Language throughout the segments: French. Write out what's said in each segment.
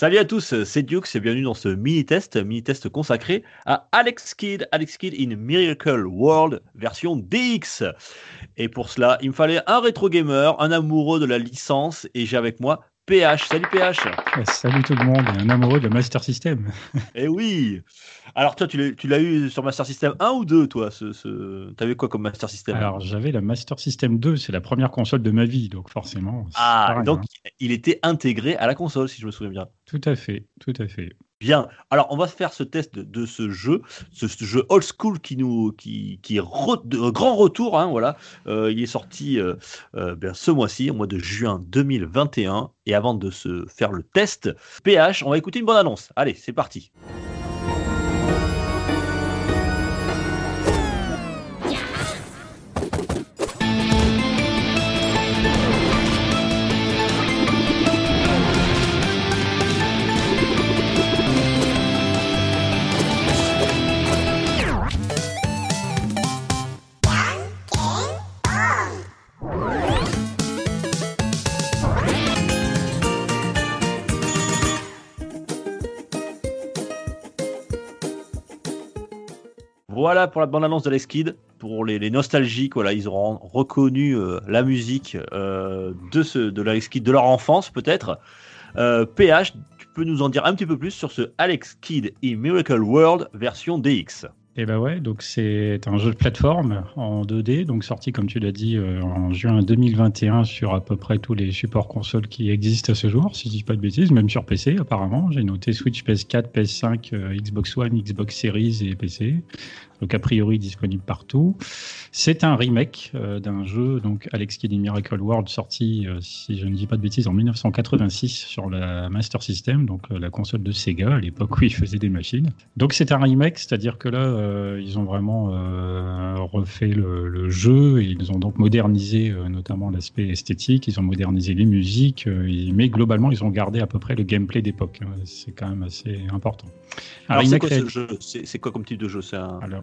Salut à tous, c'est Dukes et bienvenue dans ce mini-test, mini-test consacré à Alex Kidd, Alex Kidd in Miracle World version DX. Et pour cela, il me fallait un rétro gamer, un amoureux de la licence et j'ai avec moi PH. Salut PH. Salut tout le monde, un amoureux de Master System. Eh oui. Alors toi, tu l'as- eu sur Master System 1 ou 2 toi ce, ce... T'avais quoi comme Master System? Alors j'avais la Master System 2, c'est la première console de ma vie, donc forcément. Ah, pareil, donc hein. il était intégré à la console si je me souviens bien. Tout à fait, tout à fait. Bien. Alors, on va faire ce test de, ce jeu, ce, jeu old school qui nous, qui, qui est grand retour. hein, voilà, Euh, il est sorti euh, euh, bien, ce mois-ci, au mois de juin 2021. Et avant de se faire le test, PH, on va écouter une bonne annonce. Allez, c'est parti. Voilà pour la bande-annonce de Kid. Pour les, nostalgiques, voilà, ils auront reconnu euh, la musique euh, de, ce, de l'Alex Kidd de leur enfance, peut-être. Euh, PH, tu peux nous en dire un petit peu plus sur ce Alex Kidd in Miracle World version DX Et bah ouais, donc c'est un jeu de plateforme en 2D, donc sorti comme tu l'as dit euh, en juin 2021 sur à peu près tous les supports consoles qui existent à ce jour, si je dis pas de bêtises, même sur PC apparemment. J'ai noté Switch, PS4, PS5, euh, Xbox One, Xbox Series et PC. Donc a priori disponible partout. C'est un remake euh, d'un jeu, donc Alex Kidd in Miracle World, sorti, euh, si je ne dis pas de bêtises, en 1986 sur la Master System, donc euh, la console de Sega, à l'époque où ils faisaient des machines. Donc c'est un remake, c'est-à-dire que là, ils ont vraiment refait le, le jeu, et ils ont donc modernisé notamment l'aspect esthétique, ils ont modernisé les musiques, et- mais globalement, ils ont gardé à peu près le gameplay d'époque. hein. C'est quand même assez important. Alors, c'est quoi ce jeu? C'est c'est quoi comme type de jeu? Un... alors,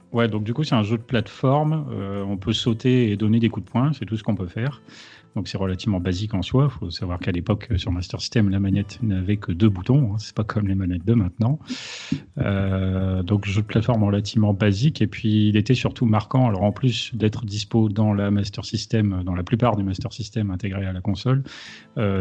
ouais, donc du coup, c'est un jeu de plateforme. euh, on peut sauter et donner des coups de poing, c'est tout ce qu'on peut faire. Donc c'est relativement basique en soi. Il faut savoir qu'à l'époque, euh, sur Master System, la manette n'avait que deux boutons. hein. C'est pas comme les manettes de maintenant. Euh, donc jeu de plateforme relativement basique. Et puis il était surtout marquant. Alors en plus d'être dispo dans la Master System, dans la plupart des Master System intégrés à la console,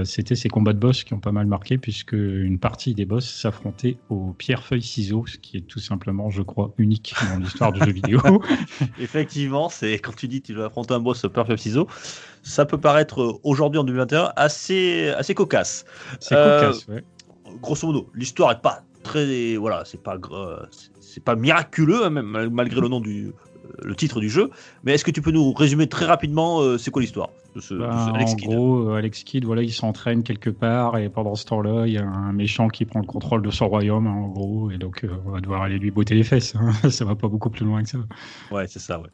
c'était ces combats de boss qui ont pas mal marqué puisque une partie des boss s'affrontait au pierre feuille ciseaux, ce qui est tout simplement, je crois, unique dans l'histoire du vidéo. Effectivement, c'est quand tu dis que tu vas affronter un boss Perfect Ciseaux, ça peut paraître euh, aujourd'hui en 2021 assez, assez cocasse. C'est Euh, cocasse, ouais. Grosso modo, l'histoire est pas très, voilà, c'est pas, gr- c'est- pas miraculeux hein, même mal- malgré le nom du, euh, le titre du jeu. Mais est-ce que tu peux nous résumer très rapidement euh, c'est quoi l'histoire de ce, de ce Ben, Alex en Kidd gros, euh, Alex Kidd, voilà, il s'entraîne quelque part et pendant ce temps-là, il y a un méchant qui prend le contrôle de son royaume, hein, en gros, et donc euh, on va devoir aller lui botter les fesses. hein. ça va pas beaucoup plus loin que ça. Ouais, c'est ça. Ouais.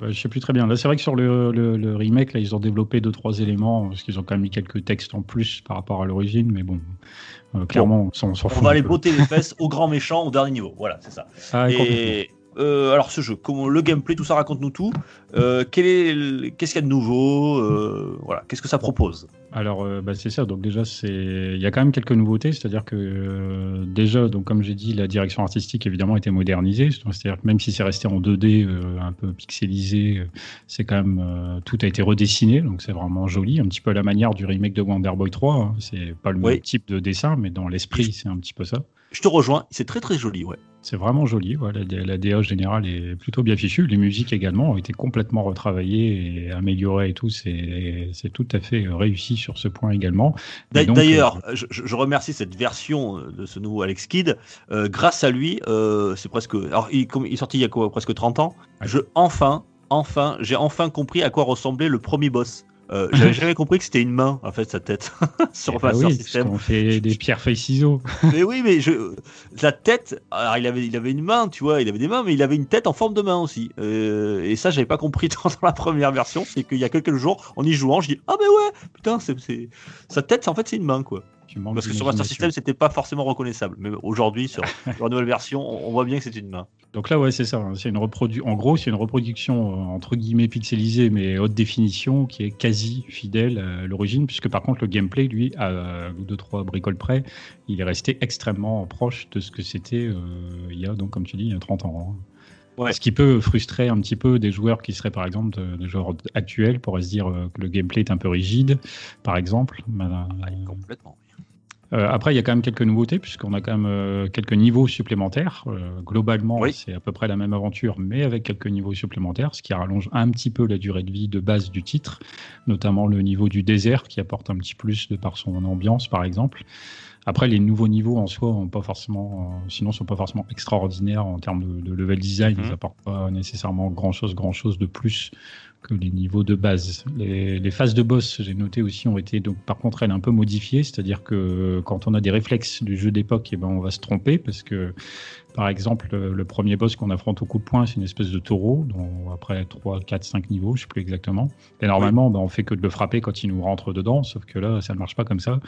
Bah, je sais plus très bien. Là, c'est vrai que sur le, le- le remake, là, ils ont développé deux trois éléments parce qu'ils ont quand même mis quelques textes en plus par rapport à l'origine, mais bon, euh, clairement, on s'en s'en On fout. va aller botter les fesses au grand méchant au dernier niveau. Voilà, c'est ça. Ah. Et euh, alors ce jeu, comment le gameplay, tout ça, raconte-nous tout. Euh, quel est, le- qu'est-ce qu'il y a de nouveau euh, Voilà, qu'est-ce que ça propose Alors, bah, c'est ça. Donc déjà, c'est il y a quand même quelques nouveautés. C'est-à-dire que déjà, donc comme j'ai dit, la direction artistique évidemment a été modernisée. C'est-à-dire que même si c'est resté en 2D, euh, un peu pixelisé, c'est quand même tout a été redessiné. Donc c'est vraiment joli, un petit peu à la manière du remake de Wonder Boy 3. hein. C'est pas le même type de dessin, mais dans l'esprit, c'est un petit peu ça. Je te rejoins, c'est très très joli, ouais. C'est vraiment joli. ouais. La, la DA générale est plutôt bien fichue. Les musiques également ont été complètement retravaillées et améliorées et tout. C'est tout à fait euh, réussi sur ce point également. D'ailleurs, je, je- je remercie cette version euh, de ce nouveau Alex Kidd. Euh, grâce à lui, euh, c'est presque. Alors, il, comme- il est sorti il y a quoi, presque 30 ans? Ouais. Je enfin, enfin, j'ai enfin compris à quoi ressemblait le premier boss. Euh, j'avais jamais compris que c'était une main, en fait, sa tête, sur ben Master oui, System. On fait des pierres feuilles ciseaux. mais oui, mais je... la tête, alors il avait, il avait une main, tu vois, il avait des mains, mais il avait une tête en forme de main aussi. Euh, et ça, j'avais pas compris dans, la première version, c'est qu'il y a quelques jours, en y jouant, je dis ah mais ouais, putain, c'est... sa tête, en fait, c'est une main, quoi. Tu Parce que sur Master. System, c'était pas forcément reconnaissable. Mais aujourd'hui, sur, sur la nouvelle version, on, on voit bien que c'est une main. Donc là, ouais, c'est ça. hein. C'est une reprodu... En gros, c'est une reproduction euh, entre guillemets pixelisée, mais haute définition, qui est quasi fidèle à l'origine, puisque par contre, le gameplay, lui, à deux trois bricoles près, il est resté extrêmement proche de ce que c'était euh, il y a, donc, comme tu dis, il y a 30 ans. hein. Ouais. Ce qui peut frustrer un petit peu des joueurs qui seraient, par exemple, de- des joueurs actuels, pourraient se dire euh, que le gameplay est un peu rigide, par exemple. Mais, euh, complètement. euh, après, il y a quand même quelques nouveautés, puisqu'on a quand même euh, quelques niveaux supplémentaires. Euh, globalement, Oui. c'est à peu près la même aventure, mais avec quelques niveaux supplémentaires, ce qui rallonge un petit peu la durée de vie de base du titre, notamment le niveau du désert, qui apporte un petit plus de par son ambiance, par exemple. Après, les nouveaux niveaux en soi, ont pas forcément, euh, sinon, sont pas forcément extraordinaires en termes de, de level design. Ils Mhm. apportent pas nécessairement grand chose, grand chose de plus que les niveaux de base. Les, les phases de boss, j'ai noté aussi, ont été donc par contre elles un peu modifiées, c'est-à-dire que quand on a des réflexes du jeu d'époque, eh ben on va se tromper parce que par exemple le, le premier boss qu'on affronte au coup de poing, c'est une espèce de taureau, dont après 3, 4, 5 niveaux, je sais plus exactement. Et normalement, ben, on fait que de le frapper quand il nous rentre dedans, sauf que là, ça ne marche pas comme ça.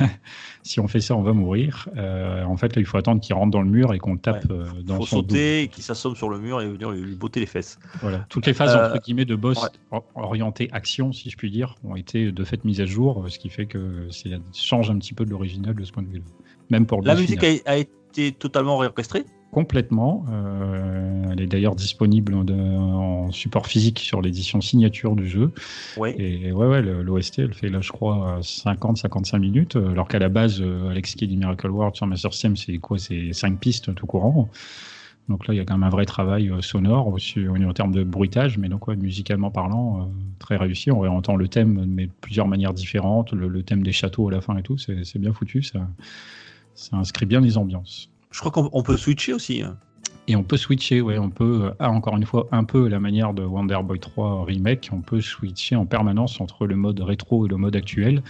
si on fait ça, on va mourir. Euh, en fait, là, il faut attendre qu'il rentre dans le mur et qu'on le tape euh, Il dans faut son dos. sauter, qu'il s'assomme sur le mur et venir lui, lui botter les fesses. Voilà. Toutes les phases Euh, entre guillemets de boss ouais. orientées action, si je puis dire, ont été de fait mises à jour, ce qui fait que ça change un petit peu de l'original de ce point de vue-là. Même pour le La musique final. a, été totalement réorchestrée? complètement. euh, elle est d'ailleurs disponible en support physique sur l'édition signature du jeu. Oui. Et ouais, ouais, l'OST, elle fait là, je crois, 50-55 minutes, euh, alors qu'à la base, euh, Alex Kidd Miracle World sur Master System, c'est quoi C'est 5 pistes tout courant. Donc là, il y a quand même un vrai travail euh, sonore aussi au- en termes de bruitage, mais donc ouais, musicalement parlant, euh, très réussi. On réentend le thème, mais de plusieurs manières différentes. Le, le thème des châteaux à la fin et tout, c'est bien foutu. Ça, ça inscrit bien les ambiances. Je crois qu'on on peut switcher aussi. hein. Et on peut switcher, ouais, on peut, euh, ah, encore une fois, un peu la manière de Wonder Boy 3 Remake, on peut switcher en permanence entre le mode rétro et le mode actuel,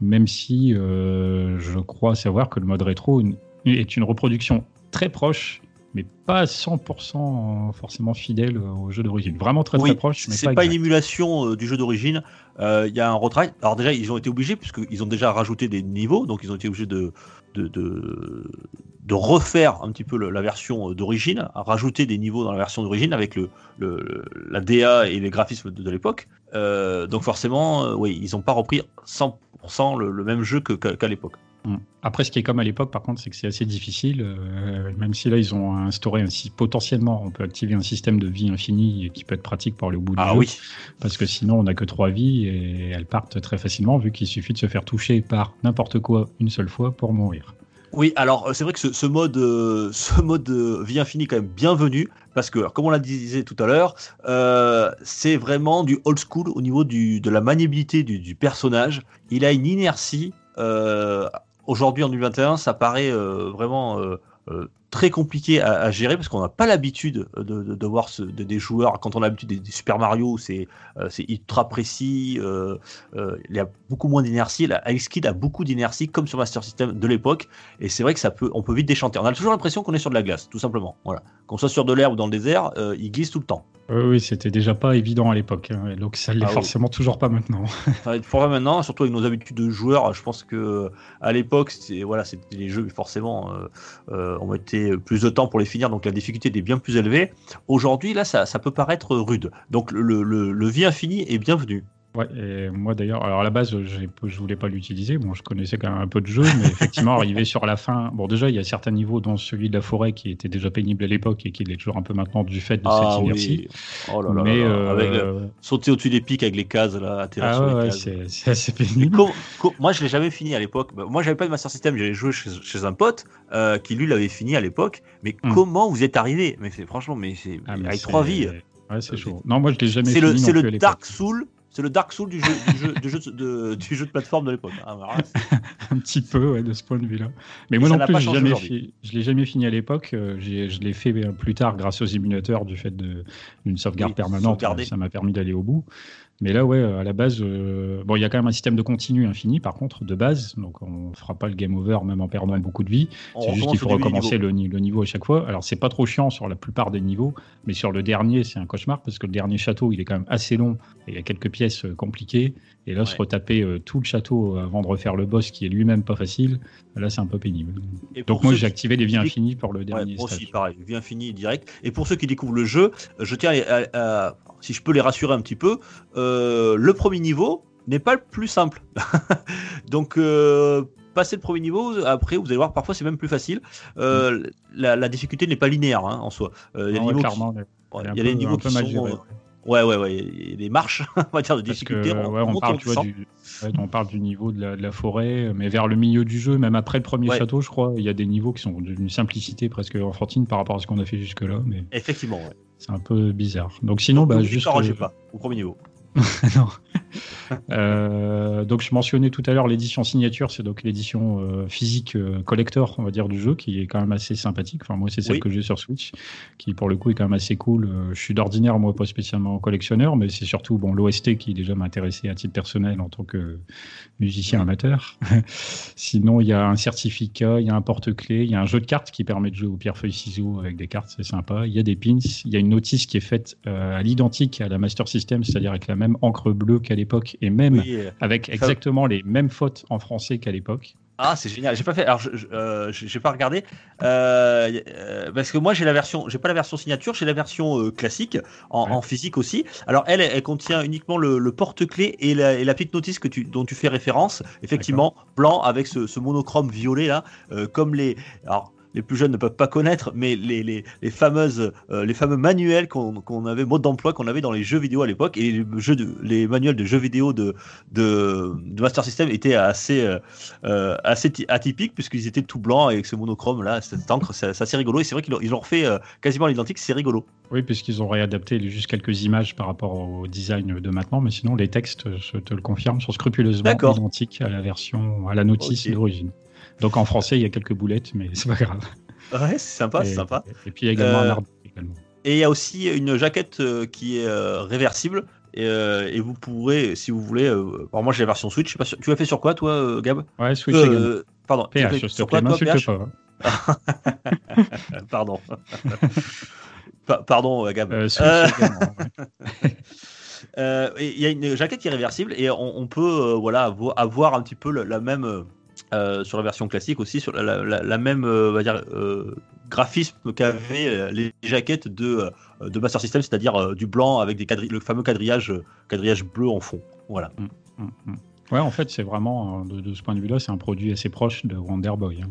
même si euh, je crois savoir que le mode rétro est une reproduction très proche, mais pas 100% forcément fidèle au jeu d'origine. Vraiment très Oui, très proche, c'est pas, pas, une émulation euh, du jeu d'origine. Euh, Il y a un retravail. Alors déjà, ils ont été obligés puisqu'ils ont déjà rajouté des niveaux, donc ils ont été obligés de de, de, de refaire un petit peu le- la version euh, d'origine, à rajouter des niveaux dans la version d'origine avec le, le- la DA et les graphismes de, de l'époque. Euh, donc forcément, euh, oui, ils n'ont pas repris 100% le, même jeu qu'à l'époque. Mm. Après, ce qui est comme à l'époque, par contre, c'est que c'est assez difficile. euh, même si là, ils ont instauré un, potentiellement, on peut activer un système de vie infini et qui peut être pratique pour au bout du Ah jeu. oui, Parce que sinon, on n'a que trois vies et elles partent très facilement, vu qu'il suffit de se faire toucher par n'importe quoi une seule fois pour mourir. Oui, alors euh, c'est vrai que ce, ce mode, euh, ce mode euh, vie infinie est quand même bienvenu parce que, alors, comme on l'a disait tout à l'heure, euh, c'est vraiment du old school au niveau du, de la maniabilité du, du personnage. Il a une inertie. Aujourd'hui, en 2021, ça paraît euh, vraiment euh, euh, très compliqué à, à gérer parce qu'on n'a pas l'habitude de, de, de voir ce- de- des joueurs. Quand on a l'habitude des, des Super Mario, c'est euh, ultra précis. euh, euh, il y a beaucoup moins d'inertie. La Alex Kidd a beaucoup d'inertie, comme sur Master System de l'époque. Et c'est vrai que ça peut, on peut vite déchanter. On a toujours l'impression qu'on est sur de la glace, tout simplement. Voilà. Qu'on soit sur de l'air ou dans le désert, euh, il glisse tout le temps. Oui, oui, c'était déjà pas évident à l'époque, hein, donc ça l'est Ah oui. forcément toujours pas maintenant. Vrai maintenant, surtout avec nos habitudes de joueurs, je pense que euh, à l'époque, voilà, c'était les jeux forcément, euh, euh, on mettait plus de temps pour les finir, donc la difficulté était bien plus élevée. Aujourd'hui, là, ça, peut paraître rude. Donc le, le vie infini est bienvenu. Ouais, et moi d'ailleurs, alors à la base, je voulais pas l'utiliser. Bon, je connaissais quand même un peu de jeu, mais effectivement, arrivé sur la fin, bon, déjà, il y a certains niveaux, dont celui de la forêt qui était déjà pénible à l'époque et qui l'est toujours un peu maintenant du fait de cette inertie. Ah Oh là là mais là euh, Avec le- sauter au-dessus des pics avec les cases là, atterrir ah sur ouais, les ouais, cases. c'est assez pénible. moi, je l'ai jamais fini à l'époque. Bah, Moi, j'avais pas de Master System. J'avais joué chez, chez un pote euh, qui lui l'avait fini à l'époque. Mais Hmm. comment vous êtes arrivé? Mais c'est franchement, mais c'est Ah, avec trois vies. Ouais, c'est chaud. Non, moi, je l'ai jamais fini. c'est le. Dark Soul. C'est le Dark Soul du jeu, du jeu, du jeu, de, du jeu de plateforme de l'époque. Ah, un petit peu ouais, de ce point de vue-là. Mais moi ça non plus, jamais fi- je l'ai jamais fini à l'époque. euh, Je l'ai fait plus tard grâce aux émulateurs du fait d'une sauvegarde Oui, permanente. Ça m'a permis d'aller au bout. Mais là, ouais, à la base, euh, bon, il y a quand même un système de continu infini, par contre, de base. Donc, on fera pas le game over même en perdant beaucoup de vie. C'est juste qu'il faut recommencer le, ni- le niveau à chaque fois. Alors, c'est pas trop chiant sur la plupart des niveaux, mais sur le dernier, c'est un cauchemar parce que le dernier château, il est quand même assez long et il y a quelques pièces euh, compliquées. Et là, se Ouais. retaper euh, tout le château avant de refaire le boss qui est lui-même pas facile, là, c'est un peu pénible. Et Donc, moi, j'ai activé les vies infinies pour le Ouais, dernier aussi, stage. pareil, bien fini direct. Et pour ceux qui découvrent le jeu, je tiens à, à- si je peux les rassurer un petit peu, euh, le premier niveau n'est pas le plus simple. Donc, euh, passer le premier niveau, après, vous allez voir, parfois c'est même plus facile. Euh, la, la difficulté n'est pas linéaire hein, en soi. Euh, il y a Ah des ouais, niveaux qui- ouais, y a des niveaux qui sont. Ouais, ouais, ouais. Des marches, on va dire, de Parce que, difficulté. ouais, on parle, tu vois, du, ouais, on parle du niveau de la, de la forêt, mais vers le milieu du jeu, même après le premier Ouais. château, je crois, il y a des niveaux qui sont d'une simplicité presque enfantine par rapport à ce qu'on a fait jusque-là, mais Effectivement, ouais. C'est un peu bizarre. Donc sinon, bah, Ne vous juste... découragez euh, pas au premier niveau. non. Euh, donc je mentionnais tout à l'heure l'édition signature, c'est donc l'édition euh, physique euh, collector, on va dire, du jeu, qui est quand même assez sympathique. Enfin moi c'est celle Oui. que j'ai sur Switch, qui pour le coup est quand même assez cool. Euh, je suis d'ordinaire moi pas spécialement collectionneur, mais c'est surtout bon l'OST qui déjà m'intéressait à titre personnel en tant que musicien amateur. Sinon il y a un certificat, il y a un porte-clés, il y a un jeu de cartes qui permet de jouer au pierre feuille ciseaux avec des cartes, c'est sympa. Il y a des pins, il y a une notice qui est faite euh, à l'identique à la Master System, c'est-à-dire avec la même encre bleue qu'à l'époque et même Oui, avec exactement les mêmes fautes en français qu'à l'époque. Ah, c'est génial. J'ai pas fait. Alors, je, je- euh, j'ai pas regardé euh, euh, parce que moi j'ai la version. J'ai pas la version signature. J'ai la version classique en, Ouais. en physique aussi. Alors elle, elle contient uniquement le, le porte-clés et la, et la petite notice que tu, dont tu fais référence. Effectivement, blanc avec ce, ce monochrome violet là, comme les. Alors. Les plus jeunes ne peuvent pas connaître, mais les, les, les fameuses, euh, les fameux manuels qu'on avait, mode d'emploi qu'on avait dans les jeux vidéo à l'époque, et les, jeux de, les manuels de jeux vidéo de, de, de Master System étaient assez, euh, euh, assez atypiques puisqu'ils étaient tout blancs avec ce monochrome là, cette encre, c'est c'est assez rigolo. Et c'est vrai qu'ils l'ont- l'ont refait euh, quasiment à l'identique, c'est rigolo. Oui, puisqu'ils ont réadapté juste quelques images par rapport au design de maintenant, mais sinon les textes, je te le confirme, sont scrupuleusement identiques à la version, à la notice d'origine. Donc en français, il y a quelques boulettes, mais c'est pas grave. Ouais, c'est sympa, c'est sympa. Et puis il y a également Euh, un arbre également. Et il y a aussi une jaquette euh, qui est euh, réversible. Et, euh, et vous pourrez, si vous voulez, euh, alors moi j'ai la version Switch. je sais pas sûr- tu l'as fait sur quoi, toi, euh, Gab? Ouais, Switch Euh. Pardon. PH, sur quoi, toi, m'insulte PH pas. Euh, Pardon. Pa- Pardon, euh, Gab. Euh, Switch Euh, ouais. Euh, Il y a une jaquette qui est réversible et on, on peut euh, voilà avo- avoir un petit peu la même euh, sur la version classique aussi sur la, la- la même euh, on va dire euh, graphisme qu'avaient les jaquettes de de Master System, c'est-à-dire du blanc avec des quadri- le fameux quadrillage quadrillage bleu en fond. Voilà. Mm, mm. Ouais, en fait, c'est vraiment, de, de ce point de vue-là, c'est un produit assez proche de Wonder Boy. hein.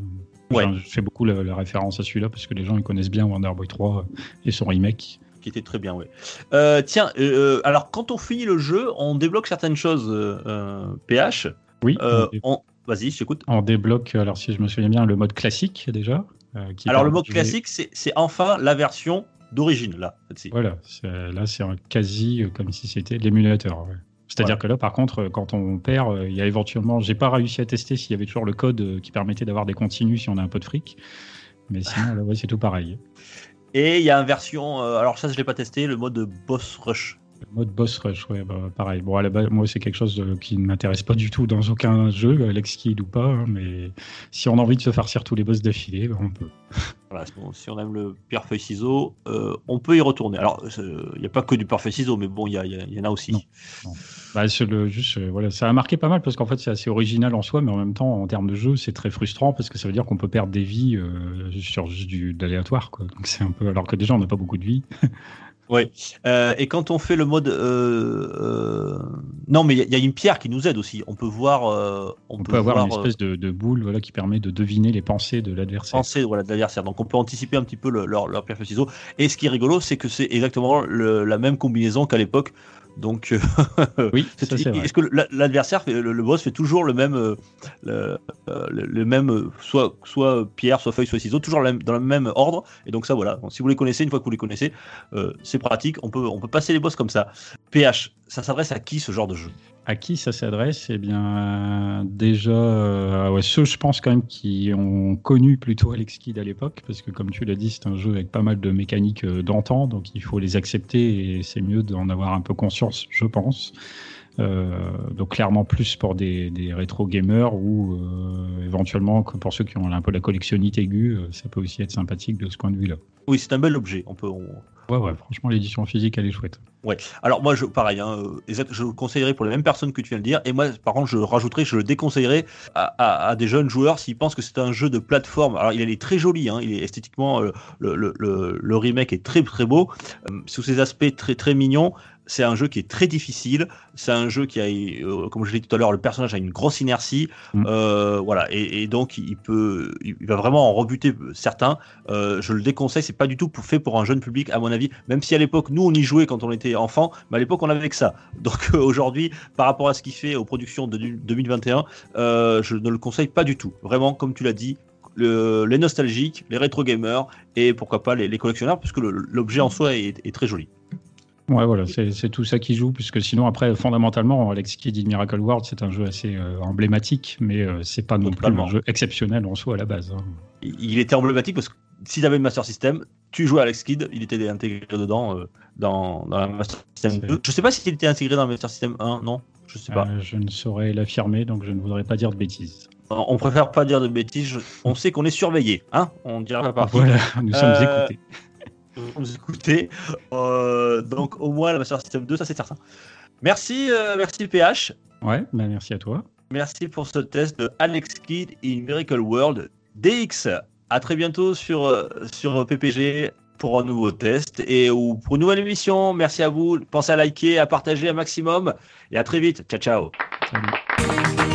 Ouais. Enfin, je fais beaucoup la, la référence à celui-là parce que les gens ils connaissent bien Wonder Boy 3 et son remake. Qui était très bien, oui. Euh, tiens, euh, alors quand on finit le jeu, on débloque certaines choses. euh, PH. Oui, on- Vas-y, je t'écoute. on débloque, alors si je me souviens bien, le mode classique déjà. euh, qui Alors le mode jouer- classique, c'est enfin la version d'origine là. Voilà, là c'est un quasi euh, comme si c'était l'émulateur. ouais. C'est-à-dire que là, par contre, euh, quand on perd, il y a éventuellement, j'ai pas réussi à tester s'il y avait toujours le code qui permettait d'avoir des continues si on a un peu de fric. Mais sinon, là, ouais, c'est tout pareil. Et il y a une version, euh, alors ça je l'ai pas testé, le mode boss rush. Le mode boss rush, ouais, bah, pareil. Bon, à la base, moi, c'est quelque chose euh, qui ne m'intéresse pas du tout dans aucun jeu, Alex Kidd ou pas, hein, mais si on a envie de se farcir tous les boss d'affilée, bah, on peut. Voilà, bon, si on aime le pierre feuille ciseau, euh, on peut y retourner. Alors il n'y a pas que du pierre feuille ciseau, mais bon, il y, en a aussi. Non. Bah, le, juste, euh, voilà, ça a marqué pas mal parce qu'en fait, c'est assez original en soi, mais en même temps, en termes de jeu, c'est très frustrant parce que ça veut dire qu'on peut perdre des vies euh, sur juste du. Donc c'est un peu, alors que déjà, on n'a pas beaucoup de vie. Ouais. Euh, et quand on fait le mode, euh, euh, non, mais il y, a- il y a une pierre qui nous aide aussi. On peut voir, on, On peut avoir une voir, espèce de, de boule, voilà, qui permet de deviner les pensées de l'adversaire. voilà, de l'adversaire. Donc on peut anticiper un petit peu le- leur, leur pierre feuille ciseau. Et ce qui est rigolo, c'est que c'est exactement le- la même combinaison qu'à l'époque. Donc euh, Oui. Est-ce que la- l'adversaire, fait- le, le boss fait toujours le même, euh, le, euh, le- même, soit, soit pierre, soit feuille, soit ciseau, toujours dans le même ordre. Et donc ça, voilà. Donc, si vous les connaissez, une fois que vous les connaissez, euh, c'est pratique. On peut, on peut passer les boss comme ça. PH, ça s'adresse à qui ce genre de jeu? À qui ça s'adresse? Eh bien, déjà, euh, ouais, ceux, je pense quand même, qui ont connu plutôt Alex Kidd à l'époque, parce que comme tu l'as dit, c'est un jeu avec pas mal de mécaniques euh, d'antan, donc il faut les accepter et c'est mieux d'en avoir un peu conscience, je pense. Euh, donc clairement plus pour des, rétro gamers ou éventuellement pour ceux qui ont un peu la collectionnite aiguë, ça peut aussi être sympathique de ce point de vue-là. Oui, c'est un bel objet. On peut. Ouais, franchement l'édition physique elle est chouette. Ouais. Alors moi, je, pareil, hein, euh, je le conseillerais pour les mêmes personnes que tu viens de dire. Et moi, par contre, je rajouterais, je le déconseillerais à, des jeunes joueurs s'ils pensent que c'est un jeu de plateforme. Alors il est très joli, hein, il est esthétiquement, euh, le remake est très très beau, euh, sous ses aspects très très mignons. C'est un jeu qui est très difficile. C'est un jeu qui a, euh, comme je l'ai dit tout à l'heure, le personnage a une grosse inertie. Mm. Euh, voilà, et, et donc il peut, il va vraiment en rebuter certains. Euh, je le déconseille, c'est pas du tout pour- fait pour un jeune public, à mon avis. Même si à l'époque, nous, on y jouait quand on était enfant, mais à l'époque, on avait que ça. Donc aujourd'hui, par rapport à ce qu'il fait aux productions de du- 2021, euh, je ne le conseille pas du tout. Vraiment, comme tu l'as dit, le- les nostalgiques, les rétro gamers et pourquoi pas les, les collectionneurs, puisque l'objet en soi est, est très joli. Ouais, voilà, c'est tout ça qui joue, puisque sinon, après, fondamentalement, Alex Kidd in Miracle World, c'est un jeu assez euh, emblématique, mais euh, c'est pas non plus un jeu exceptionnel en soi à la base. hein. Il, était emblématique parce que si tu avais une Master System, tu jouais à Alex Kidd, il était intégré dedans euh, dans, dans la Master System C'est- 2. Je sais pas s'il était intégré dans la Master System 1, non? Je sais pas. Euh, je ne saurais l'affirmer, donc je ne voudrais pas dire de bêtises. On préfère pas dire de bêtises. On sait qu'on est surveillé, hein? On dira pas. Voilà, nous sommes Euh, écoutés. Vous écoutez. Euh, donc au moins la Master System 2, ça c'est certain. Merci, euh, merci PH. Ouais, bah, merci à toi. Merci pour ce test de Alex Kidd in Miracle World DX. À très bientôt sur, euh, sur PPG pour un nouveau test et ou pour une nouvelle émission. Merci à vous. Pensez à liker, à partager un maximum et à très vite. Ciao, ciao. Salut.